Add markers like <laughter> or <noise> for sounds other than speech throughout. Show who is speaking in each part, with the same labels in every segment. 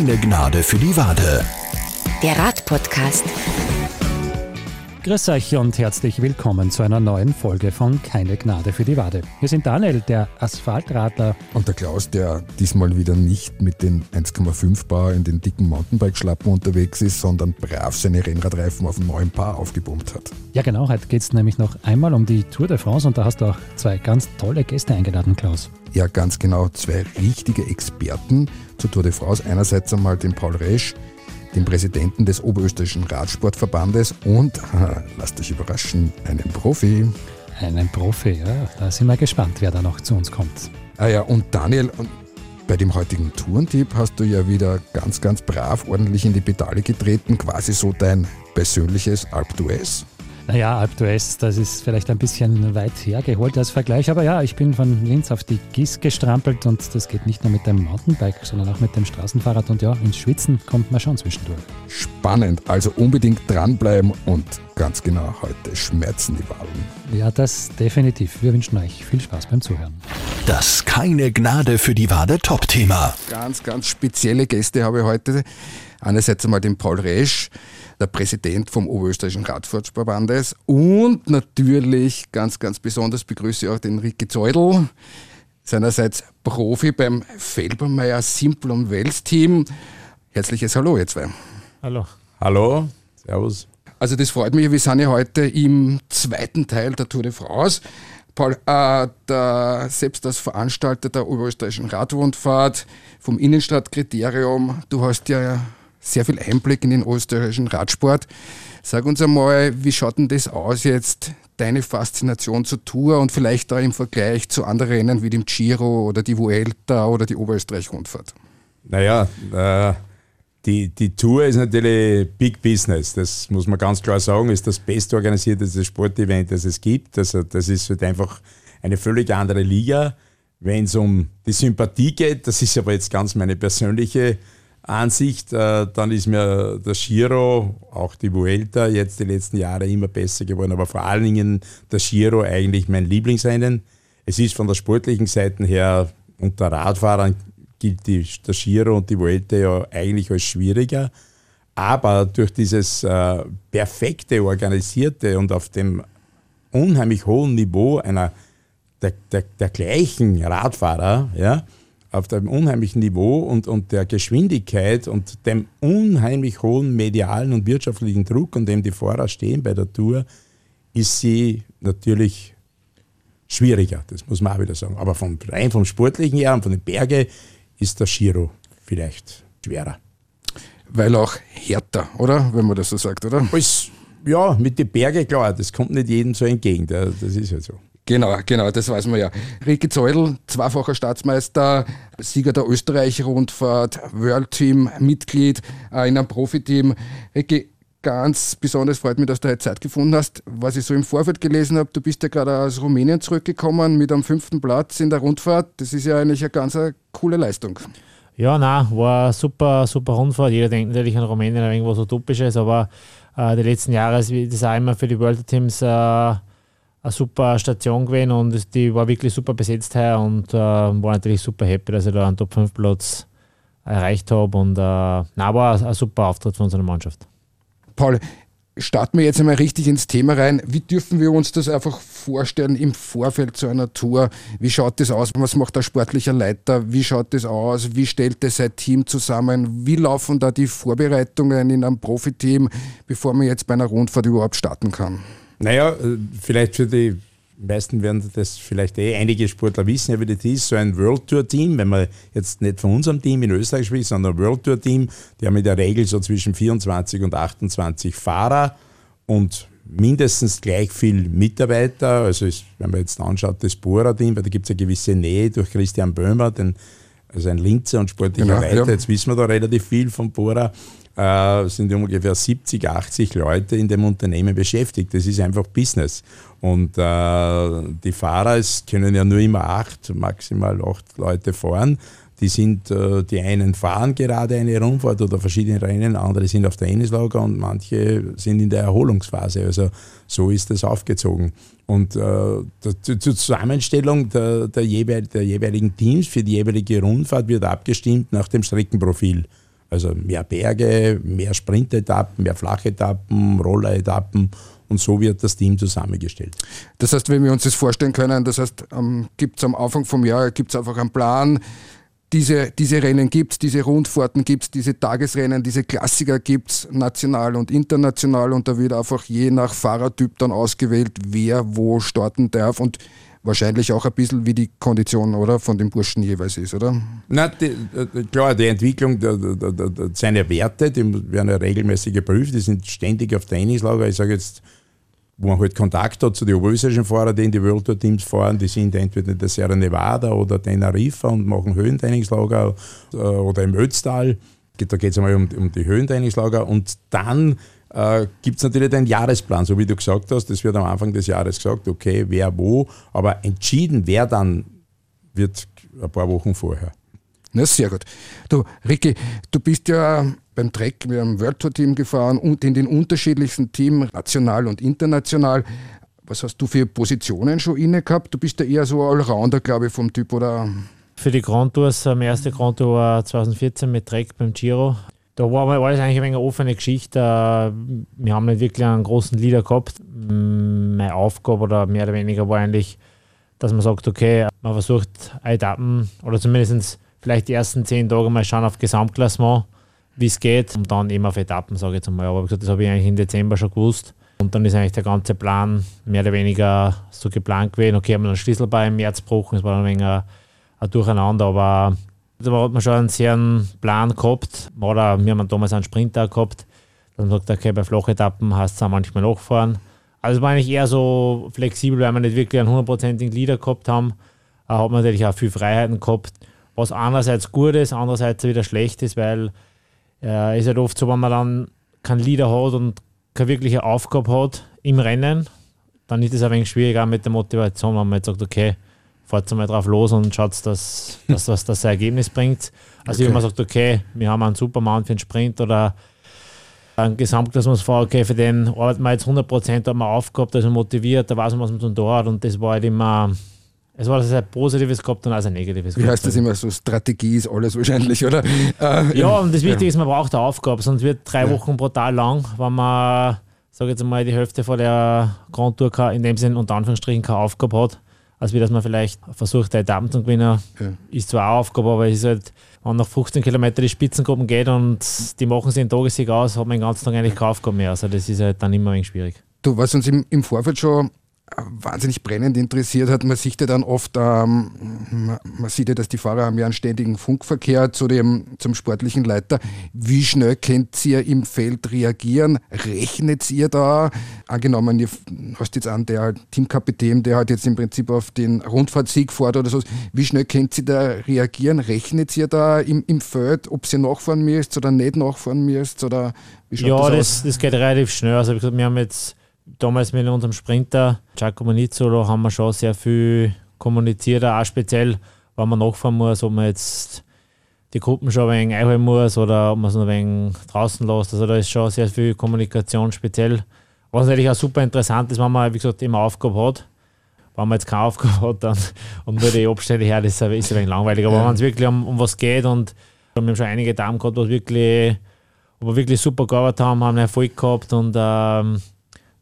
Speaker 1: Keine Gnade für die Wade.
Speaker 2: Der Radpodcast.
Speaker 3: Grüß euch und herzlich willkommen zu einer neuen Folge von Keine Gnade für die Wade. Wir sind Daniel, der Asphaltradler.
Speaker 4: Und der Klaus, der diesmal wieder nicht mit den 1,5 Bar in den dicken Mountainbike-Schlappen unterwegs ist, sondern brav seine Rennradreifen auf dem neuen Paar aufgepumpt hat.
Speaker 3: Ja genau, heute geht es nämlich noch einmal um die Tour de France und da hast du auch zwei ganz tolle Gäste eingeladen, Klaus.
Speaker 4: Ja, ganz genau, zwei richtige Experten zur Tour de France. Einerseits einmal den Paul Resch, den Präsidenten des Oberösterreichischen Radsportverbandes und, lasst euch überraschen, einen Profi.
Speaker 3: Einen Profi, ja. Da sind wir gespannt, wer da noch zu uns kommt.
Speaker 4: Ah ja, und Daniel, bei dem heutigen Tourentipp hast du ja wieder ganz, ganz brav ordentlich in die Pedale getreten, quasi so dein persönliches Alp d'Huez.
Speaker 3: Naja, Alp d'Huez, das ist vielleicht ein bisschen weit hergeholt als Vergleich, aber ja, ich bin von Linz auf die Gis gestrampelt und das geht nicht nur mit dem Mountainbike, sondern auch mit dem Straßenfahrrad und ja, ins Schwitzen kommt man schon zwischendurch.
Speaker 4: Spannend, also unbedingt dranbleiben und ganz genau heute schmerzen die Wahlen.
Speaker 3: Ja, das definitiv. Wir wünschen euch viel Spaß beim Zuhören.
Speaker 1: Das Keine Gnade für die Wade Top-Thema.
Speaker 4: Ganz, ganz spezielle Gäste habe ich heute. Einerseits einmal den Paul Resch, der Präsident vom Oberösterreichischen Radsportverbandes und natürlich ganz, ganz besonders begrüße ich auch den Ricky Zeudel, seinerseits Profi beim Felbermeier Simple und Wels Team. Herzliches Hallo, ihr zwei.
Speaker 5: Hallo. Hallo, Servus.
Speaker 4: Also das freut mich, wir sind ja heute im zweiten Teil der Tour de France. Paul, äh, der, selbst als Veranstalter der Oberösterreichischen Radrundfahrt vom Innenstadtkriterium, du hast ja sehr viel Einblick in den österreichischen Radsport. Sag uns einmal, wie schaut denn das aus jetzt, deine Faszination zur Tour und vielleicht da im Vergleich zu anderen Rennen wie dem Giro oder die Vuelta oder die Oberösterreich-Rundfahrt?
Speaker 5: Naja, äh, die, die Tour ist natürlich Big Business. Das muss man ganz klar sagen, ist das bestorganisierteste Sportevent, das es gibt. Also das ist halt einfach eine völlig andere Liga. Wenn es um die Sympathie geht, das ist aber jetzt ganz meine persönliche Ansicht, äh, dann ist mir der Giro, auch die Vuelta, jetzt die letzten Jahre immer besser geworden, aber vor allen Dingen der Giro eigentlich mein Lieblingsrennen. Es ist von der sportlichen Seite her unter Radfahrern gilt die, der Giro und die Vuelta ja eigentlich als schwieriger. Aber durch dieses äh, perfekte, organisierte und auf dem unheimlich hohen Niveau einer der, der, der gleichen Radfahrer, ja, auf dem unheimlichen Niveau und, und der Geschwindigkeit und dem unheimlich hohen medialen und wirtschaftlichen Druck, an dem die Fahrer stehen bei der Tour, ist sie natürlich schwieriger, das muss man auch wieder sagen. Aber vom, rein vom Sportlichen her und von den Bergen ist der Giro vielleicht schwerer.
Speaker 4: Weil auch härter, oder? Wenn man das so sagt, oder?
Speaker 5: Ja, mit den Bergen, klar, das kommt nicht jedem so entgegen, das ist halt so.
Speaker 4: Genau, genau, das weiß man ja. Ricky Zeudel, zweifacher Staatsmeister, Sieger der Österreich-Rundfahrt, World Team, Mitglied äh, in einem Profiteam. Ricky, ganz besonders freut mich, dass du heute Zeit gefunden hast. Was ich so im Vorfeld gelesen habe, du bist ja gerade aus Rumänien zurückgekommen mit einem fünften Platz in der Rundfahrt. Das ist ja eigentlich eine ganz eine coole Leistung.
Speaker 6: Ja, nein, war eine super, super Rundfahrt. Jeder denkt natürlich an Rumänien irgendwas Utopisches, aber äh, die letzten Jahre ist das auch immer für die World Teams äh, eine super Station gewesen und die war wirklich super besetzt heuer und äh, war natürlich super happy, dass ich da einen Top 5 Platz erreicht habe und äh, na, war ein super Auftritt von unserer Mannschaft.
Speaker 4: Paul, starten wir jetzt einmal richtig ins Thema rein. Wie dürfen wir uns das einfach vorstellen im Vorfeld zu einer Tour? Wie schaut das aus? Was macht der sportliche Leiter? Wie schaut das aus? Wie stellt das sein Team zusammen? Wie laufen da die Vorbereitungen in einem Profiteam, bevor man jetzt bei einer Rundfahrt überhaupt starten kann?
Speaker 5: Naja, äh, vielleicht für die meisten werden das vielleicht eh einige Sportler wissen, ja, wie das ist, so ein World Tour Team, wenn man jetzt nicht von unserem Team in Österreich spricht, sondern ein World Tour Team, die haben in der Regel so zwischen 24 und 28 Fahrer und mindestens gleich viel Mitarbeiter. Also ist, wenn man jetzt anschaut, das Bora-Team, weil da gibt es eine gewisse Nähe durch Christian Böhmer, den, also ein Linzer und sportlicher genau, Leiter, ja. jetzt wissen wir da relativ viel von Bora äh, sind ungefähr 70, 80 Leute in dem Unternehmen beschäftigt. Das ist einfach Business. Und äh, die Fahrer, es können ja nur immer acht, maximal acht Leute fahren. Die sind, äh, die einen fahren gerade eine Rundfahrt oder verschiedene Rennen, andere sind auf der Ennislager und manche sind in der Erholungsphase. Also so ist das aufgezogen. Und äh, zur Zusammenstellung der, der, jeweil, der jeweiligen Teams für die jeweilige Rundfahrt wird abgestimmt nach dem Streckenprofil. Also mehr Berge, mehr Sprintetappen, mehr Flachetappen, Rolleretappen und so wird das Team zusammengestellt.
Speaker 4: Das heißt, wenn wir uns das vorstellen können, das heißt, ähm, gibt es am Anfang vom Jahr gibt's einfach einen Plan, diese, diese Rennen gibt es, diese Rundfahrten gibt es, diese Tagesrennen, diese Klassiker gibt es, national und international. Und da wird einfach je nach Fahrertyp dann ausgewählt, wer wo starten darf. Und wahrscheinlich auch ein bisschen wie die Kondition oder von dem Burschen jeweils ist, oder?
Speaker 5: Na, die, äh, klar, die Entwicklung, der, der, der, seine Werte, die werden ja regelmäßig geprüft, die sind ständig auf Trainingslager. Ich sage jetzt, wo man halt Kontakt hat zu den oberösterreichischen Fahrern, die in die World Tour Teams fahren, die sind entweder in der Sierra Nevada oder Teneriffa und machen Höhentrainingslager äh, oder im Ötztal. Da geht es einmal um, um die Höhentrainingslager und dann äh, gibt es natürlich einen Jahresplan, so wie du gesagt hast. Das wird am Anfang des Jahres gesagt, okay, wer wo, aber entschieden, wer dann wird ein paar Wochen vorher.
Speaker 4: Na, sehr gut. Du, Ricky, du bist ja beim Trek mit einem World Tour Team gefahren und in den unterschiedlichsten Teams, national und international. Was hast du für Positionen schon inne gehabt? Du bist ja eher so Allrounder, glaube ich, vom Typ, oder?
Speaker 6: Für die Grand Tours, am ersten Grand Tour war 2014 mit Trek beim Giro. Da war alles eigentlich ein wenig offene Geschichte. Wir haben nicht wirklich einen großen Leader gehabt. Meine Aufgabe oder mehr oder weniger war eigentlich, dass man sagt, okay, man versucht Etappen oder zumindest vielleicht die ersten zehn Tage mal schauen auf Gesamtklassement, wie es geht und dann immer auf Etappen, sage ich jetzt einmal. Aber das habe ich eigentlich im Dezember schon gewusst. Und dann ist eigentlich der ganze Plan mehr oder weniger so geplant gewesen. Okay, haben wir einen Schlüssel im März gebrochen, es war ein wenig ein, ein Durcheinander, aber da hat man schon einen sehr Plan gehabt. Oder wir haben damals einen Sprinter gehabt. Dann sagt er, okay, bei Flachetappen heißt es auch manchmal nachfahren. Also es war eigentlich eher so flexibel, weil wir nicht wirklich einen hundertprozentigen Leader gehabt haben. Da hat man natürlich auch viel Freiheiten gehabt was einerseits gut ist, andererseits wieder schlecht ist, weil äh, ist halt oft so, wenn man dann keinen Leader hat und keine wirkliche Aufgabe hat im Rennen, dann ist es ein wenig schwieriger mit der Motivation, wenn man jetzt sagt, okay, fahrt mal drauf los und schaut, dass, dass das das Ergebnis bringt. Also okay. wenn man sagt, okay, wir haben einen Supermann für den Sprint oder ein Gesamtklassungsfahrer, okay, für den arbeiten wir jetzt 100%, hat man Aufgabe, da ist man motiviert, da weiß man, was man tun hat und das war halt immer es war also ein Positives gehabt und auch ein Negatives
Speaker 4: Wie heißt das immer so? Strategie ist alles wahrscheinlich, oder? <laughs>
Speaker 6: Äh, ja, und das Wichtige ja. ist, man braucht eine Aufgabe, sonst wird drei ja. Wochen brutal lang, wenn man, sage jetzt mal, die Hälfte von der Grand Tour in dem Sinn unter Anführungsstrichen keine Aufgabe hat, als wie dass man vielleicht versucht, Etappen zu gewinnen. Ja. Ist zwar eine Aufgabe, aber es ist halt, wenn nach 15 Kilometern die Spitzengruppen geht und die machen sich den Tagessieg aus, hat man den ganzen Tag eigentlich keine Aufgabe mehr. Also das ist halt dann immer ein wenig schwierig.
Speaker 4: Du, was uns im, im Vorfeld schon wahnsinnig brennend interessiert hat. Man sieht ja dann oft, ähm, man sieht ja, dass die Fahrer haben ja einen ständigen Funkverkehr zu dem, zum sportlichen Leiter. Wie schnell könnt ihr im Feld reagieren? Rechnet ihr da? Angenommen, ihr hast jetzt einen, der Teamkapitän, der halt jetzt im Prinzip auf den Rundfahrtsieg fährt oder so. Wie schnell könnt ihr da reagieren? Rechnet ihr da im, im Feld, ob ihr nachfahren müsst oder nicht nachfahren müsst? Oder
Speaker 6: wie schaut ja, das, das, das geht relativ schnell. Also wir haben jetzt damals mit unserem Sprinter Giacomo Nizzolo haben wir schon sehr viel kommuniziert, auch speziell, wenn man nachfahren muss, ob man jetzt die Gruppen schon ein wenig einholen muss oder ob man es noch ein wenig draußen lässt. Also da ist schon sehr viel Kommunikation speziell. Was natürlich auch super interessant ist, wenn man, wie gesagt, immer Aufgabe hat. Wenn man jetzt keine Aufgabe hat dann, und nur die Abstände her, das ist ein wenig langweilig. Aber ja. wenn es wirklich um, um was geht und wir haben schon einige Damen gehabt, wo wirklich, wo wir wirklich super gearbeitet haben, haben einen Erfolg gehabt und ähm,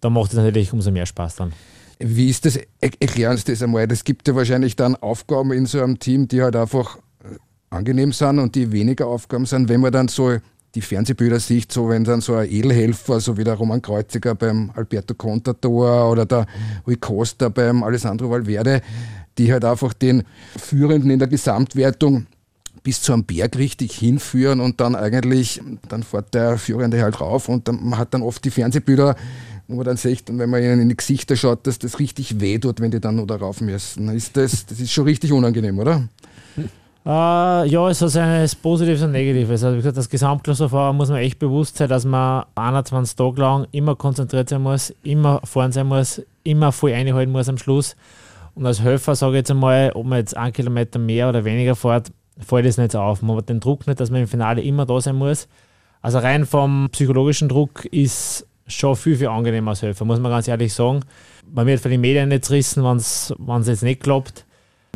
Speaker 6: da macht es natürlich umso mehr Spaß dann.
Speaker 4: Wie ist das? Erklären Sie das einmal. Es gibt ja wahrscheinlich dann Aufgaben in so einem Team, die halt einfach äh, angenehm sind und die weniger Aufgaben sind. Wenn man dann so die Fernsehbilder sieht, so wenn dann so ein Edelhelfer, so wie der Roman Kreuziger beim Alberto Contador oder der Rui Costa beim Alessandro Valverde, die halt einfach den Führenden in der Gesamtwertung bis zu einem Berg richtig hinführen und dann eigentlich, dann fährt der Führende halt rauf und dann, man hat dann oft die Fernsehbilder wo man dann sieht, und wenn man ihnen in die Gesichter schaut, dass das richtig weh tut, wenn die dann noch da rauf müssen. Ist das, das ist schon richtig unangenehm, oder?
Speaker 6: Uh, <laughs> ja, es hat seines Positives und Negatives. Also wie gesagt, das Gesamtklassenfahrer muss man echt bewusst sein, dass man 21 Tage lang immer konzentriert sein muss, immer vorn sein muss, immer voll einhalten muss am Schluss. Und als Helfer sage ich jetzt einmal, ob man jetzt einen Kilometer mehr oder weniger fährt, fällt es nicht auf. Man hat den Druck nicht, dass man im Finale immer da sein muss. Also rein vom psychologischen Druck ist schon viel, viel angenehmer als Helfer, muss man ganz ehrlich sagen. Man wird von den Medien nicht zerrissen, wenn es jetzt nicht klappt.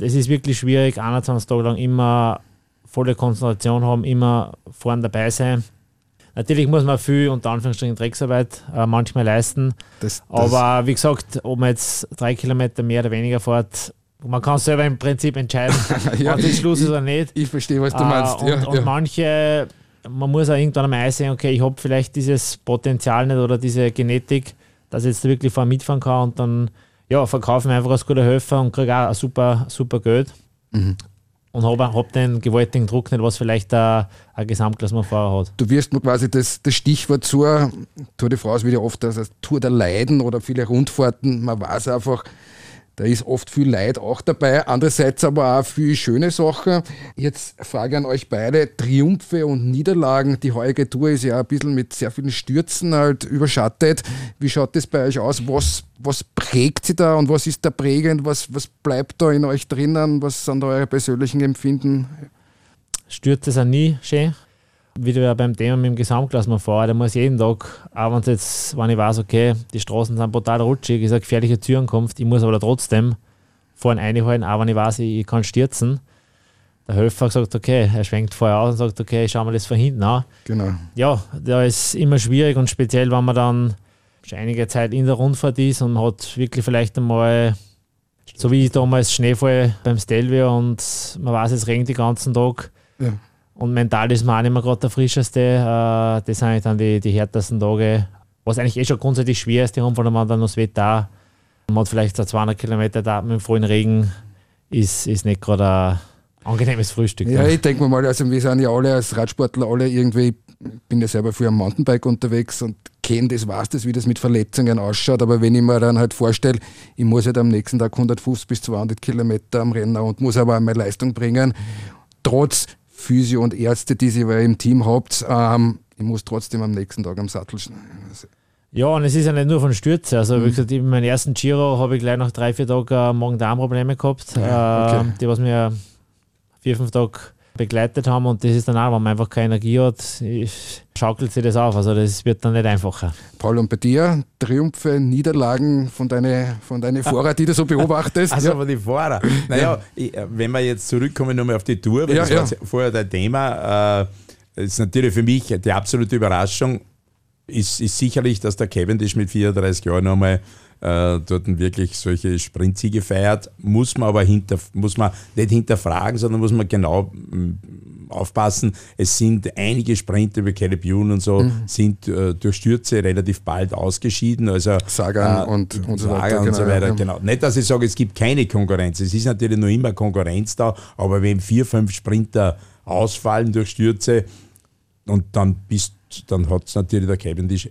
Speaker 6: Es ist wirklich schwierig, 21 Tage lang immer volle Konzentration haben, immer vorne dabei sein. Natürlich muss man viel unter Anführungsstrichen Drecksarbeit äh, manchmal leisten.
Speaker 4: Das, das
Speaker 6: Aber wie gesagt, ob man jetzt drei Kilometer mehr oder weniger fährt, man kann selber im Prinzip entscheiden, <laughs>
Speaker 4: Ja,
Speaker 6: wann es Schluss ist oder nicht.
Speaker 4: ich verstehe, was du
Speaker 6: Äh,
Speaker 4: meinst.
Speaker 6: und,
Speaker 4: ja,
Speaker 6: und
Speaker 4: ja.
Speaker 6: manche, man muss auch irgendwann einmal einsehen, okay, ich habe vielleicht dieses Potenzial nicht oder diese Genetik, dass ich jetzt wirklich vorne mitfahren kann und dann ja, verkaufe mich einfach als guter Helfer und kriege auch ein super, super Geld.
Speaker 4: Mhm.
Speaker 6: Und habe hab den gewaltigen Druck nicht, was vielleicht ein, ein Gesamtklassementfahrer hat.
Speaker 4: Du wirst mir quasi das, das Stichwort zur Tour de France wird ja oft als Tour der Leiden oder viele Rundfahrten. Man weiß einfach, da ist oft viel Leid auch dabei, andererseits aber auch viel schöne Sachen. Jetzt Frage an euch beide: Triumphe und Niederlagen. Die heutige Tour ist ja ein bisschen mit sehr vielen Stürzen halt überschattet. Wie schaut das bei euch aus? Was, was prägt sie da und was ist da prägend? Was, was bleibt da in euch drinnen? Was sind da eure persönlichen Empfinden?
Speaker 6: Stürze sind nie schön. Wieder beim Thema mit dem Gesamtklassementfahrer, der muss jeden Tag, auch wenn jetzt, wenn ich weiß, okay, die Straßen sind brutal rutschig, ist eine gefährliche Türenkunft, ich muss aber trotzdem vorne einhalten, auch wenn ich weiß, ich, ich kann stürzen. Der Helfer sagt, okay, er schwenkt vorher aus und sagt, okay, schauen wir das von hinten an.
Speaker 4: Genau.
Speaker 6: Ja, da ist immer schwierig und speziell, wenn man dann schon einige Zeit in der Rundfahrt ist und man hat wirklich vielleicht einmal, so wie damals Schneefall beim Stelvio und man weiß, es regnet den ganzen Tag.
Speaker 4: Ja.
Speaker 6: Und mental ist man auch nicht mehr gerade der frischeste. Äh, das sind eigentlich dann die, die härtesten Tage. Was eigentlich eh schon grundsätzlich schwer ist, die haben, wenn man dann noch das Wetter man hat vielleicht so 200 Kilometer da mit dem vollen Regen, ist, ist nicht gerade ein angenehmes Frühstück.
Speaker 4: Ja, ich denke mir mal, also wir sind ja alle als Radsportler alle irgendwie, ich bin ja selber für ein Mountainbike unterwegs und kenne das, weiß das, wie das mit Verletzungen ausschaut, aber wenn ich mir dann halt vorstelle, ich muss halt am nächsten Tag 150 bis 200 Kilometer am Rennen und muss aber auch meine Leistung bringen, trotz Physio und Ärzte, die ihr im Team habt, ähm, ich muss trotzdem am nächsten Tag am Sattel schneiden.
Speaker 6: Ja, und es ist ja nicht nur von Stürze. Also,
Speaker 4: Mhm.
Speaker 6: wie gesagt, in meinem ersten Giro habe ich gleich nach drei, vier Tagen äh, Magen-Darm-Probleme gehabt,
Speaker 4: Ja, okay.
Speaker 6: äh, die was mir vier, fünf Tage begleitet haben. Und das ist dann auch, wenn man einfach keine Energie hat, schaukelt sich das auf. Also, das wird dann nicht einfacher.
Speaker 4: Paul, und bei dir, Triumphe, Niederlagen von deinen von deine Fahrer, die du so beobachtest? <laughs>
Speaker 5: Also
Speaker 4: ja.
Speaker 5: aber die Fahrer. Naja, ich, äh, wenn wir jetzt zurückkommen nochmal auf die Tour, weil
Speaker 4: Ja,
Speaker 5: das
Speaker 4: ja.
Speaker 5: war vorher der Thema, äh, ist natürlich für mich die absolute Überraschung, ist, ist sicherlich, dass der Cavendish mit 34 Jahren nochmal äh, dort wirklich solche Sprintsiege feiert. Muss man aber hinter, muss man nicht hinterfragen, sondern muss man genau mm, aufpassen. Es sind einige Sprinter wie Caleb Ewan und so,
Speaker 4: Mhm.
Speaker 5: sind äh, durch Stürze relativ bald ausgeschieden. Also
Speaker 4: Sagan und- und so weiter,
Speaker 5: Sagan und so
Speaker 4: genau,
Speaker 5: weiter, genau. Nicht, dass ich sage, es gibt keine Konkurrenz. Es ist natürlich noch immer Konkurrenz da, aber wenn vier, fünf Sprinter ausfallen durch Stürze und dann bist dann hat es natürlich der Cavendish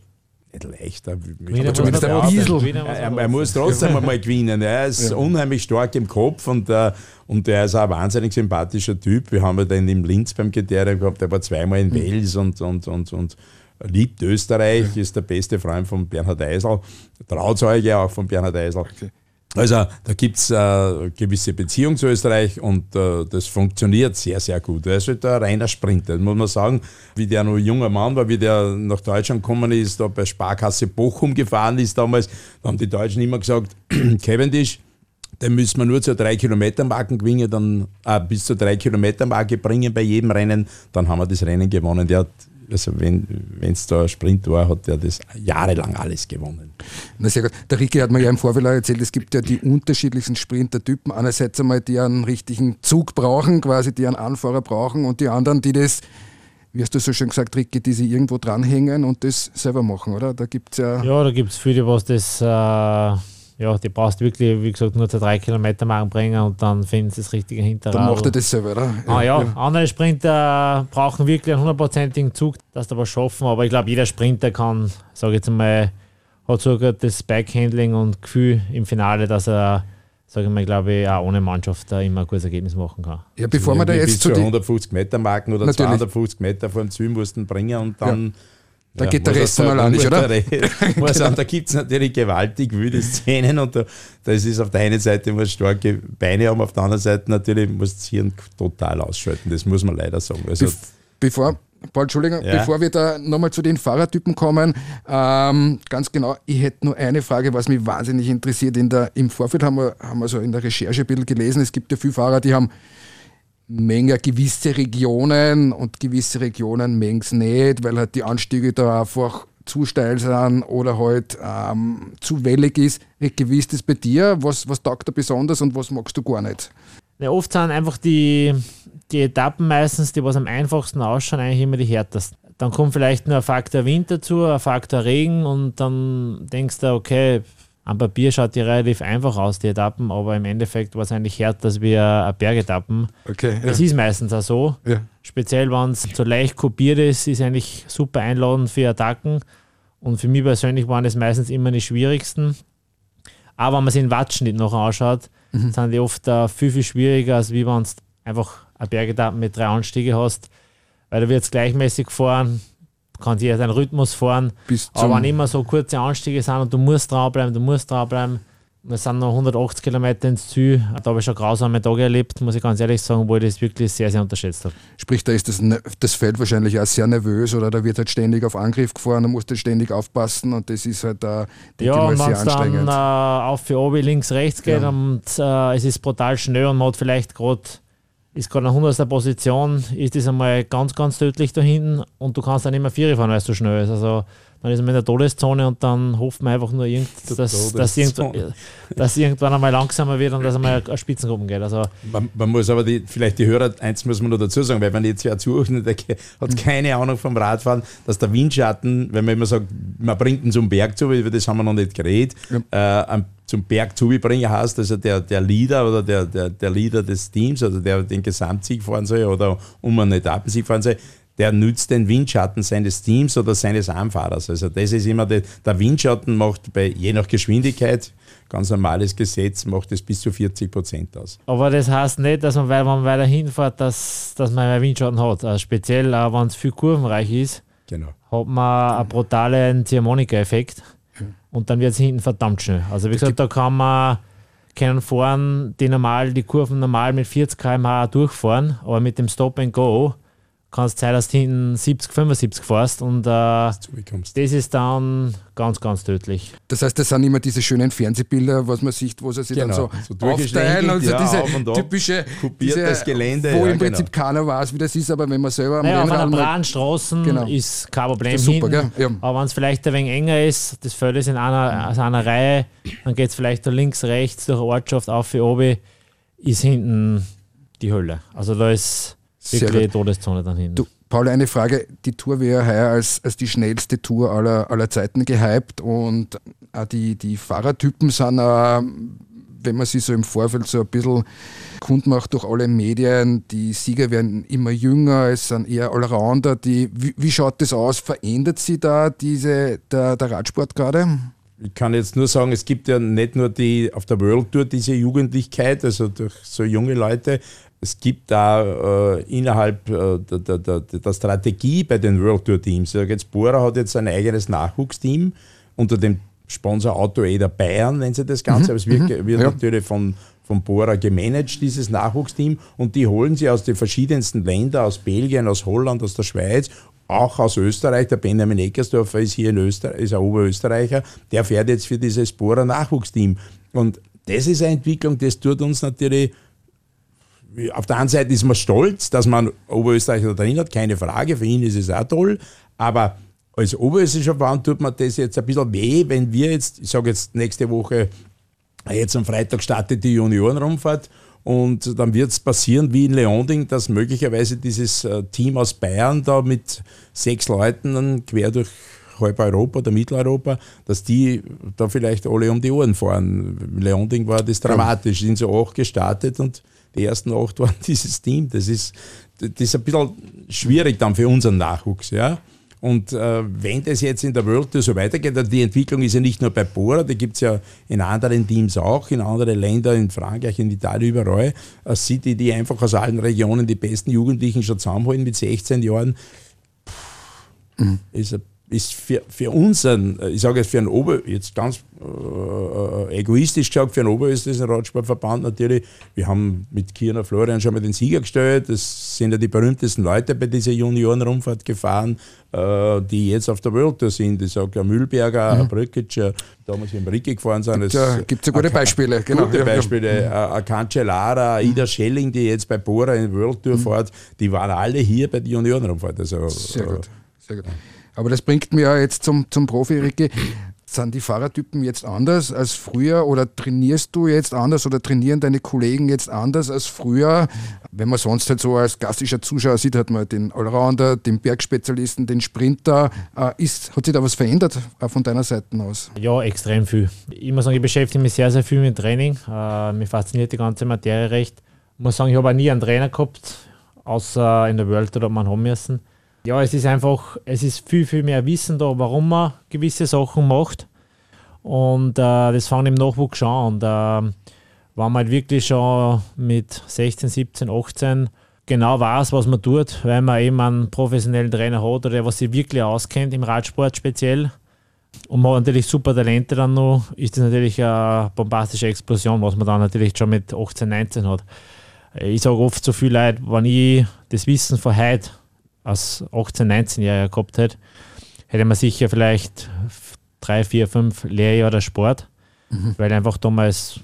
Speaker 5: leichter.
Speaker 6: Wieder
Speaker 4: zumindest
Speaker 6: wieder muss
Speaker 5: Er, er muss trotzdem einmal gewinnen. Er ist unheimlich stark im Kopf und, äh, und er ist auch ein wahnsinnig sympathischer Typ. Wir haben ja den im Linz beim Kriterium gehabt, der war zweimal in Wales und, und, und, und liebt Österreich, ist der beste Freund von Bernhard Eisel, Trauzeuge auch von Bernhard Eisel. Also da gibt es äh, gewisse Beziehung zu Österreich und äh, das funktioniert sehr, sehr gut. Er ist halt ein reiner Sprinter, muss man sagen. Wie der noch junger Mann war, wie der nach Deutschland gekommen ist, da bei Sparkasse Bochum gefahren ist damals, da haben die Deutschen immer gesagt, <clears throat> Cavendish, den müssen wir nur zur 3-Kilometer-Marken gewinnen, dann äh, bis zur 3-Kilometer-Marke bringen bei jedem Rennen, dann haben wir das Rennen gewonnen. Der hat, also wenn es da ein Sprint war, hat er das jahrelang alles gewonnen.
Speaker 4: Na sehr gut. Der Ricky hat mir ja im Vorfeld auch erzählt, es gibt ja die unterschiedlichsten Sprintertypen. Einerseits einmal, die einen richtigen Zug brauchen, quasi die einen Anfahrer brauchen und die anderen, die das, wie hast du so schön gesagt, Ricky, die sich irgendwo dranhängen und das selber machen, oder? Da gibt es ja,
Speaker 6: Ja, da gibt es viele, was das, äh, ja, die brauchst wirklich, wie gesagt, nur zur 3 Kilometer Marken bringen und dann finden sie das richtige Hinterrad.
Speaker 4: dann macht er das selber, oder?
Speaker 6: Ah ja, andere Sprinter brauchen wirklich einen hundertprozentigen Zug, dass sie was schaffen, aber ich glaube, jeder Sprinter kann, sage ich jetzt mal, hat so gut das Backhandling und Gefühl im Finale, dass er, sage ich mal, glaube ich, auch ohne Mannschaft da immer ein gutes Ergebnis machen kann.
Speaker 4: Ja, bevor wir da
Speaker 5: Wie
Speaker 4: jetzt zu
Speaker 5: zu
Speaker 4: den
Speaker 5: 150 Meter Marken oder
Speaker 4: Natürlich.
Speaker 5: 250 Meter vor dem Ziel mussten bringen und dann.
Speaker 4: Da geht der Rest von allein nicht, oder?
Speaker 5: muss er- Da gibt es <laughs> natürlich gewaltig wilde Szenen und da, das ist auf der einen Seite muss starke Beine haben, auf der anderen Seite natürlich muss das Hirn total ausschalten. Das muss man leider sagen. Also,
Speaker 4: Bef- Bevor, Paul, Entschuldigung,
Speaker 5: Ja.
Speaker 4: bevor wir da nochmal zu den Fahrertypen kommen, ähm, ganz genau, ich hätte nur eine Frage, was mich wahnsinnig interessiert. In der, Im Vorfeld haben wir, haben wir so in der Recherche ein bisschen gelesen, es gibt ja viele Fahrer, die haben mengen gewisse Regionen und gewisse Regionen mengen es nicht, weil halt die Anstiege da einfach zu steil sind oder halt ähm, zu wellig ist. Ricky, wie ist das bei dir? Was, was taugt da besonders und was magst du gar nicht?
Speaker 6: Ja, oft sind einfach die, die Etappen meistens, die was am einfachsten ausschauen, eigentlich immer die härtesten. Dann kommt vielleicht nur ein Faktor Wind dazu, ein Faktor Regen und dann denkst du, okay, am Papier schaut die relativ einfach aus, die Etappen, aber im Endeffekt war es eigentlich härter als wie eine Bergetappen.
Speaker 4: Okay.
Speaker 6: Das ist meistens auch so.
Speaker 4: Ja.
Speaker 6: Speziell, wenn es so leicht kopiert ist, ist eigentlich super einladend für Attacken. Und für mich persönlich waren es meistens immer die schwierigsten. Aber wenn man sich den Wattschnitt noch anschaut,
Speaker 4: Mhm.
Speaker 6: sind die oft äh, viel, viel schwieriger, als wie wenn du einfach eine Bergetappe mit drei Anstiege hast. Weil da wird es gleichmäßig fahren, kann jeder seinen Rhythmus fahren. Aber wenn immer so kurze Anstiege sind und du musst dranbleiben, du musst dranbleiben, wir sind noch 180 Kilometer ins Ziel. Da habe ich schon grausame Tage erlebt, muss ich ganz ehrlich sagen, wo ich das wirklich sehr, sehr unterschätzt habe.
Speaker 4: sprich, da ist das, ne- das Feld wahrscheinlich auch sehr nervös oder da wird halt ständig auf Angriff gefahren, da musst du ständig aufpassen und das ist halt äh, denke
Speaker 6: Ja, wenn es dann äh, auf für oben links, rechts geht
Speaker 4: Ja.
Speaker 6: und äh, es ist brutal schnell und man hat vielleicht gerade, ist gerade eine 100. Position, ist das einmal ganz, ganz tödlich da hinten und du kannst dann nicht mehr Viere fahren, weil es so schnell ist. Also dann ist man in der Todeszone und dann hofft man einfach nur, irgend, <laughs> dass, dass, irgend, dass irgendwann einmal langsamer wird und dass einmal eine Spitzengruppen geht. Also
Speaker 5: Man, man muss aber die, vielleicht die Hörer, eins muss man noch dazu sagen, weil wenn jetzt wer zuhört, der hat keine Ahnung vom Radfahren, dass der Windschatten, wenn man immer sagt, man bringt ihn zum Berg zu, über das haben wir noch nicht geredet, äh, am- zum Berg zu bringen heißt, also der, der Leader oder der, der, der Leader des Teams, also der den Gesamtsieg fahren soll oder um einen Etappensieg fahren soll, der nützt den Windschatten seines Teams oder seines Anfahrers. Also das ist immer, der, der Windschatten macht bei, je nach Geschwindigkeit, ganz normales Gesetz, macht es bis zu 40 Prozent aus.
Speaker 6: Aber das heißt nicht, dass man, weil man weiter hinfährt, dass, dass man einen Windschatten hat. Also speziell, äh, wenn es viel kurvenreich ist,
Speaker 5: Genau.
Speaker 6: hat man einen brutalen Ziehharmonika-Effekt und dann wird es hinten verdammt schnell. Also wie gesagt, da kann man können fahren, die normal, die Kurven normal mit 40 km/h durchfahren, aber mit dem Stop and Go kann es sein, dass du hinten 70, 75 fährst und äh, das ist dann ganz, ganz tödlich.
Speaker 4: Das heißt, das sind immer diese schönen Fernsehbilder, was man sieht, wo sie sich
Speaker 5: Genau,
Speaker 4: dann
Speaker 5: so
Speaker 4: so, aufteilen und so
Speaker 5: ja,
Speaker 4: diese
Speaker 5: auf und ab,
Speaker 4: typische
Speaker 5: kopiertes
Speaker 4: diese,
Speaker 5: Gelände,
Speaker 4: wo
Speaker 5: ja,
Speaker 4: im
Speaker 5: genau.
Speaker 4: Prinzip keiner weiß, wie das ist, aber wenn man selber am
Speaker 6: Naja, auf einer
Speaker 4: Rennrad mal-
Speaker 6: breiten Straßen
Speaker 4: Genau.
Speaker 6: ist kein Problem
Speaker 4: ist super,
Speaker 6: hinten.
Speaker 4: Ja.
Speaker 6: Aber wenn es vielleicht ein wenig enger ist, das Feld ist in einer, also einer Reihe, dann geht es vielleicht da links, rechts durch Ortschaft auf für oben, ist hinten die Hölle. Also da ist
Speaker 4: Sehr.
Speaker 6: Todeszone dann hinten.
Speaker 4: Du, Paul, eine Frage. Die Tour wäre heuer als, als die schnellste Tour aller, aller Zeiten gehypt und auch die, die Fahrertypen sind, äh, wenn man sie so im Vorfeld so ein bisschen kundmacht durch alle Medien, die Sieger werden immer jünger, es sind eher Allrounder. Die, wie, wie schaut das aus? Verändert sich da diese, der, der Radsport gerade?
Speaker 5: Ich kann jetzt nur sagen, es gibt ja nicht nur die auf der World Tour diese Jugendlichkeit, also durch so junge Leute. Es gibt da äh, innerhalb äh, der, der, der, Strategie bei den World Tour Teams. Ja, jetzt Bora hat jetzt ein eigenes Nachwuchsteam unter dem Sponsor Auto Eder Bayern, nennen sie das Ganze, aber es wird, wird
Speaker 4: Ja.
Speaker 5: natürlich von, von Bora gemanagt, dieses Nachwuchsteam, und die holen sie aus den verschiedensten Ländern, aus Belgien, aus Holland, aus der Schweiz, auch aus Österreich. Der Benjamin Eckersdorfer ist hier in Österreich, ist ein Oberösterreicher, der fährt jetzt für dieses Bora Nachwuchsteam. Und das ist eine Entwicklung, das tut uns natürlich auf der einen Seite ist man stolz, dass man Oberösterreicher drin hat, keine Frage, für ihn ist es auch toll, aber als oberösterreichischer Verein tut man das jetzt ein bisschen weh, wenn wir jetzt, ich sage jetzt nächste Woche, jetzt am Freitag startet die Juniorenrundfahrt und dann wird es passieren wie in Leonding, dass möglicherweise dieses äh, Team aus Bayern da mit sechs Leuten dann quer durch halb Europa oder Mitteleuropa, dass die da vielleicht alle um die Ohren fahren. In Leonding war das dramatisch, sind so acht gestartet und die ersten acht waren <laughs> dieses Team. Das ist, das ist ein bisschen schwierig dann für unseren Nachwuchs. Ja? Und äh, wenn das jetzt in der World Tour so weitergeht, die Entwicklung ist ja nicht nur bei Bora, die gibt es ja in anderen Teams auch, in anderen Ländern, in Frankreich, in Italien, überall. Eine City, die einfach aus allen Regionen die besten Jugendlichen schon zusammenholen mit 16 Jahren, pff, ist, ein- ist für, für unseren, ich sage jetzt für einen Ober, jetzt ganz äh, egoistisch gesagt, für einen oberösterreichischen Radsportverband natürlich, wir haben mit Kirna Florian schon mal den Sieger gestellt, das sind ja die berühmtesten Leute bei dieser Juniorenrundfahrt gefahren, äh, die jetzt auf der World Tour sind. Ich sage ja Mühlberger, mhm. Brückitsch, damals im Ricky gefahren sind.
Speaker 4: Gibt ja, gibt ja gute Beispiele,
Speaker 5: genau. Gute Beispiele, ja. Mhm. Cancellara, Ida Schelling, die jetzt bei Bora in World Tour mhm. fährt, die waren alle hier bei der Juniorenrundfahrt. Also,
Speaker 4: sehr gut, sehr gut. Aber das bringt mir ja jetzt zum, zum Profi, Ricky. Sind die Fahrertypen jetzt anders als früher oder trainierst du jetzt anders oder trainieren deine Kollegen jetzt anders als früher? Wenn man sonst halt so als klassischer Zuschauer sieht, hat man den Allrounder, den Bergspezialisten, den Sprinter. Äh, ist, hat sich da was verändert äh, von deiner Seite aus?
Speaker 6: Ja, extrem viel. Ich muss sagen, ich beschäftige mich sehr, sehr viel mit Training. Äh, mir fasziniert die ganze Materie recht. Ich muss sagen, ich habe auch nie einen Trainer gehabt, außer in der World oder man haben müssen ja, es ist einfach, es ist viel, viel mehr Wissen da, warum man gewisse Sachen macht. Und äh, das fängt im Nachwuchs schon an. Und äh, wenn man halt wirklich schon mit 16, 17, 18 genau weiß, was man tut, weil man eben einen professionellen Trainer hat oder der, was sich wirklich auskennt im Radsport speziell. Und man hat natürlich super Talente dann noch, ist das natürlich eine bombastische Explosion, was man dann natürlich schon mit 18, 19 hat. Ich sage oft zu viel Leute, wenn ich das Wissen von heute als 18-, 19-Jähriger gehabt hätte, hätte man sicher vielleicht drei, vier, fünf Lehrjahre Sport, mhm. weil ich einfach damals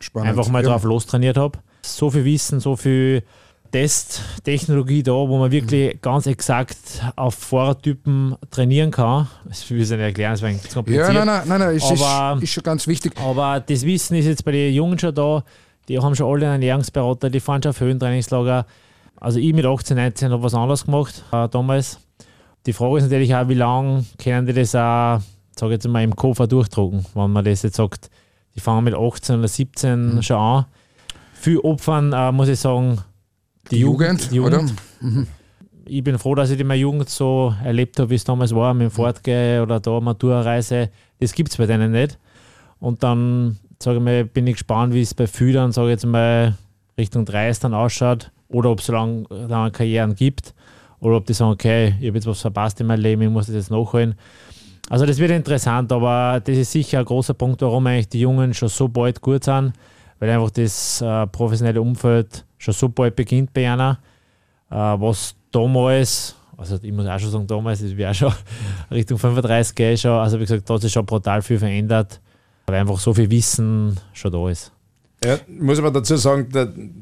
Speaker 6: Spannend. einfach mal ja. drauf lostrainiert habe. So viel Wissen, so viel Testtechnologie da, wo man wirklich mhm. ganz exakt auf Fahrertypen trainieren kann. Das will ich nicht erklären, das ist kompliziert.
Speaker 4: Ja, nein, nein, nein, nein ist, aber, ist, ist, schon ganz wichtig.
Speaker 6: Aber das Wissen ist jetzt bei den Jungen schon da. Die haben schon alle einen Ernährungsberater, die fahren schon auf Höhentrainingslager. Also ich mit 18, 19 habe was anderes gemacht äh, damals. Die Frage ist natürlich auch, wie lange können die das auch, sage jetzt mal, im Koffer durchdrucken, wenn man das jetzt sagt, die fangen mit 18 oder 17 mhm. schon an. Viel Opfern, äh, muss ich sagen,
Speaker 4: die, die Jugend. Jugend, die Jugend.
Speaker 6: Mhm. Ich bin froh, dass ich in meiner Jugend so erlebt habe, wie es damals war, mit dem Fortgehen oder da Maturreise. Das gibt es bei denen nicht. Und dann, sage ich mal, bin ich gespannt, wie es bei Füdern, sage ich jetzt mal, Richtung 30 dann ausschaut oder ob es lange, lange Karrieren gibt oder ob die sagen, okay, ich habe jetzt was verpasst in meinem Leben, ich muss das jetzt nachholen. Also das wird interessant, aber das ist sicher ein großer Punkt, warum eigentlich die Jungen schon so bald gut sind, weil einfach das äh, professionelle Umfeld schon so bald beginnt bei einer, äh, was damals, also ich muss auch schon sagen, damals, das wäre schon <laughs> Richtung 35 gehen schon, also wie gesagt, da hat sich schon brutal viel verändert, weil einfach so viel Wissen schon da ist.
Speaker 5: Ja, muss aber dazu sagen,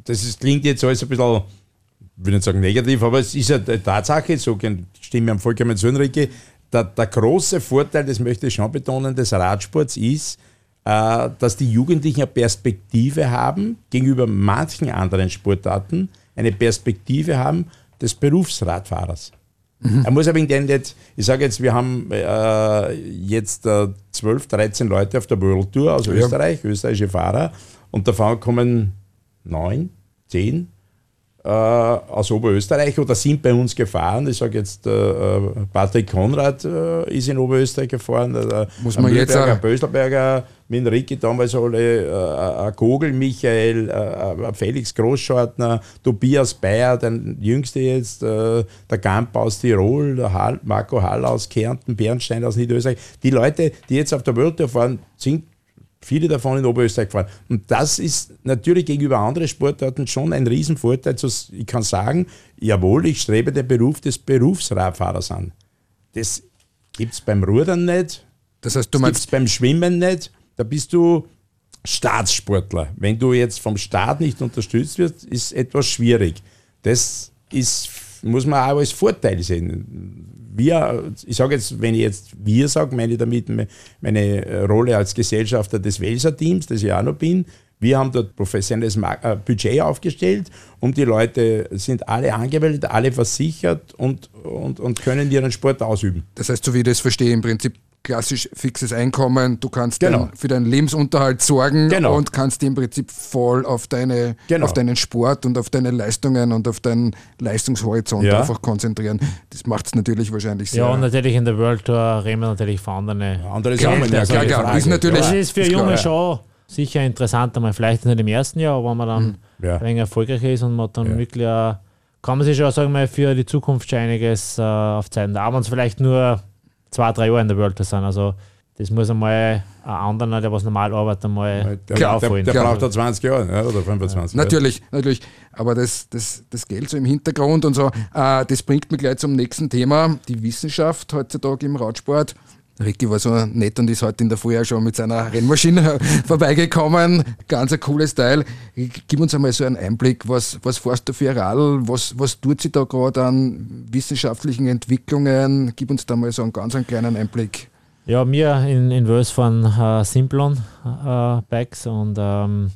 Speaker 5: das ist, klingt jetzt alles ein bisschen, ich will nicht sagen negativ, aber es ist ja eine Tatsache, so stimme ich vollkommen zu, Enrique. Der, der große Vorteil, das möchte ich schon betonen, des Radsports ist, äh, dass die Jugendlichen eine Perspektive haben gegenüber manchen anderen Sportarten, eine Perspektive haben des Berufsradfahrers. Mhm. Er muss aber nicht, ich sage jetzt, wir haben äh, jetzt äh, 12, 13 Leute auf der World Tour aus ja. Österreich, österreichische Fahrer. Und davon kommen neun, zehn äh, aus Oberösterreich oder sind bei uns gefahren. Ich sage jetzt, äh, äh Patrick Konrad äh, ist in Oberösterreich gefahren. Äh,
Speaker 4: Muss man jetzt
Speaker 5: sagen. Böselberger, mit Ricky damals alle, äh, Kogel Michael, äh, Felix Großschartner, Tobias Bayer, der jüngste jetzt, äh, der Gamp aus Tirol, der Hall, Marco Hall aus Kärnten, Bernstein aus Niederösterreich. Die Leute, die jetzt auf der World fahren, sind viele davon in Oberösterreich gefahren. Und das ist natürlich gegenüber anderen Sportarten schon ein Riesenvorteil. Ich kann sagen, jawohl, ich strebe den Beruf des Berufsradfahrers an. Das gibt es beim Rudern nicht.
Speaker 4: Das heißt, du meinst
Speaker 5: beim Schwimmen nicht. Da bist du Staatssportler. Wenn du jetzt vom Staat nicht unterstützt wirst, ist etwas schwierig. Das ist, muss man auch als Vorteil sehen wir, ich sage jetzt, wenn ich jetzt wir sage, meine ich damit meine Rolle als Gesellschafter des Welser-Teams, das ich auch noch bin. Wir haben dort professionelles äh, Budget aufgestellt und die Leute sind alle angemeldet, alle versichert und, und, und können ihren Sport ausüben.
Speaker 4: Das heißt, so wie ich das verstehe, im Prinzip klassisch fixes Einkommen, du kannst genau. dein, für deinen Lebensunterhalt sorgen genau. und kannst im Prinzip voll auf, deine, genau. auf deinen Sport und auf deine Leistungen und auf deinen Leistungshorizont ja. einfach konzentrieren. Das macht es natürlich wahrscheinlich sehr.
Speaker 6: Ja, und natürlich in der World Tour reden wir natürlich von anderen.
Speaker 5: Andere Sachen, ja,
Speaker 6: klar, klar. Ist natürlich, das ist für ist Junge schon sicher interessant, einmal vielleicht nicht im ersten Jahr, aber wenn man dann mhm. ja. ein wenig erfolgreicher ist und man dann ja. wirklich, kann man sich schon sagen, mal für die Zukunft schon einiges äh, auf Zeit. Da haben wir uns vielleicht nur zwei, drei Jahre in der World sind. Also das muss einmal ein anderer, der was normal arbeitet, einmal
Speaker 5: Der,
Speaker 4: Klar,
Speaker 5: der,
Speaker 6: aufholen.
Speaker 5: der braucht da 20 Jahre ja, oder 25 Jahre.
Speaker 4: Natürlich, natürlich. Aber das, das, das Geld so im Hintergrund und so, äh, das bringt mich gleich zum nächsten Thema. Die Wissenschaft heutzutage im Radsport. Ricky war so nett und ist heute in der Früh auch schon mit seiner Rennmaschine <laughs> vorbeigekommen. Ganz ein cooles Teil. Gib uns einmal so einen Einblick, was, was fährst du für ein Radl? Was, was tut sie da gerade an wissenschaftlichen Entwicklungen? Gib uns da mal so einen ganz einen kleinen Einblick.
Speaker 6: Ja, wir in, in Wels fahren äh, Simplon äh, Bikes und ähm,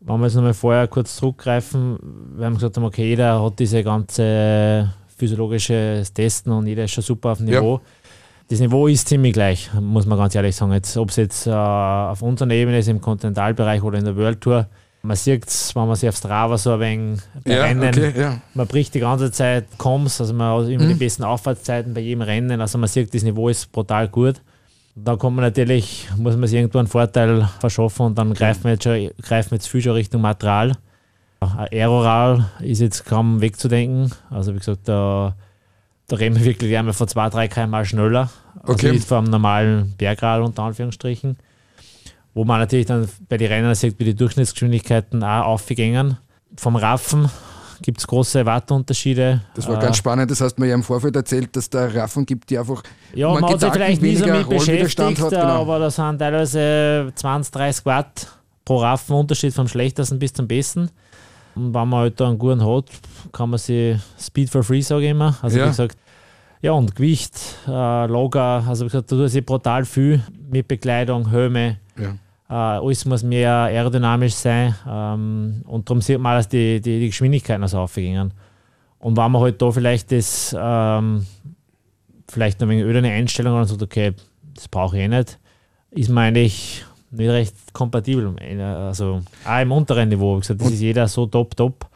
Speaker 6: wenn wir jetzt nochmal vorher kurz zurückgreifen, wir haben gesagt, okay, jeder hat diese ganze physiologische Testen und jeder ist schon super auf dem
Speaker 4: Ja.
Speaker 6: Das Niveau ist ziemlich gleich, muss man ganz ehrlich sagen. Jetzt, Ob es jetzt äh, auf unserer Ebene ist, im Kontinentalbereich oder in der World Tour, man sieht es, wenn man sich auf Strava so ein wenig Rennen
Speaker 4: okay, ja.
Speaker 6: man bricht die ganze Zeit Koms, also man hat immer die besten Auffahrtszeiten bei jedem Rennen, also man sieht, das Niveau ist brutal gut. Da kommt man natürlich, muss man sich irgendwo einen Vorteil verschaffen und dann greifen wir jetzt, schon, greifen wir jetzt viel schon Richtung Material. Aeroral ist jetzt kaum wegzudenken, also wie gesagt, da, da reden wir wirklich einmal von 2, 3 km schneller, also
Speaker 4: Okay.
Speaker 6: nicht vom normalen Bergrad unter Anführungsstrichen. Wo man natürlich dann bei den Rennen sieht, wie die Durchschnittsgeschwindigkeiten auch aufgängen. Vom Raffen gibt es große Wattunterschiede.
Speaker 4: Das war
Speaker 6: Äh,
Speaker 4: ganz spannend. Das hast du mir ja im Vorfeld erzählt, dass da Raffen gibt, die einfach
Speaker 6: Ja, man,
Speaker 4: einen
Speaker 6: hat sich vielleicht nie so mit beschäftigt,
Speaker 4: hat, genau.
Speaker 6: aber da sind teilweise 20, 30 Watt pro Raffen Unterschied vom schlechtesten bis zum besten. Und wenn man halt da einen guten hat, kann man sich Speed for Free, sage ich immer. Also
Speaker 4: Ja.
Speaker 6: wie gesagt, ja und Gewicht, äh, Lager, also wie gesagt, da sich brutal viel mit Bekleidung, Helme,
Speaker 4: Ja.
Speaker 6: äh, alles muss mehr aerodynamisch sein ähm, und darum sieht man, dass die, die, die Geschwindigkeiten also aufgehen. Und wenn man halt da vielleicht das ähm, vielleicht noch ein wenig öderne Einstellung und sagt, okay, das brauche ich eh nicht, ist man eigentlich nicht recht kompatibel. Also auch im unteren Niveau. Wie gesagt, das ist jeder so top, top,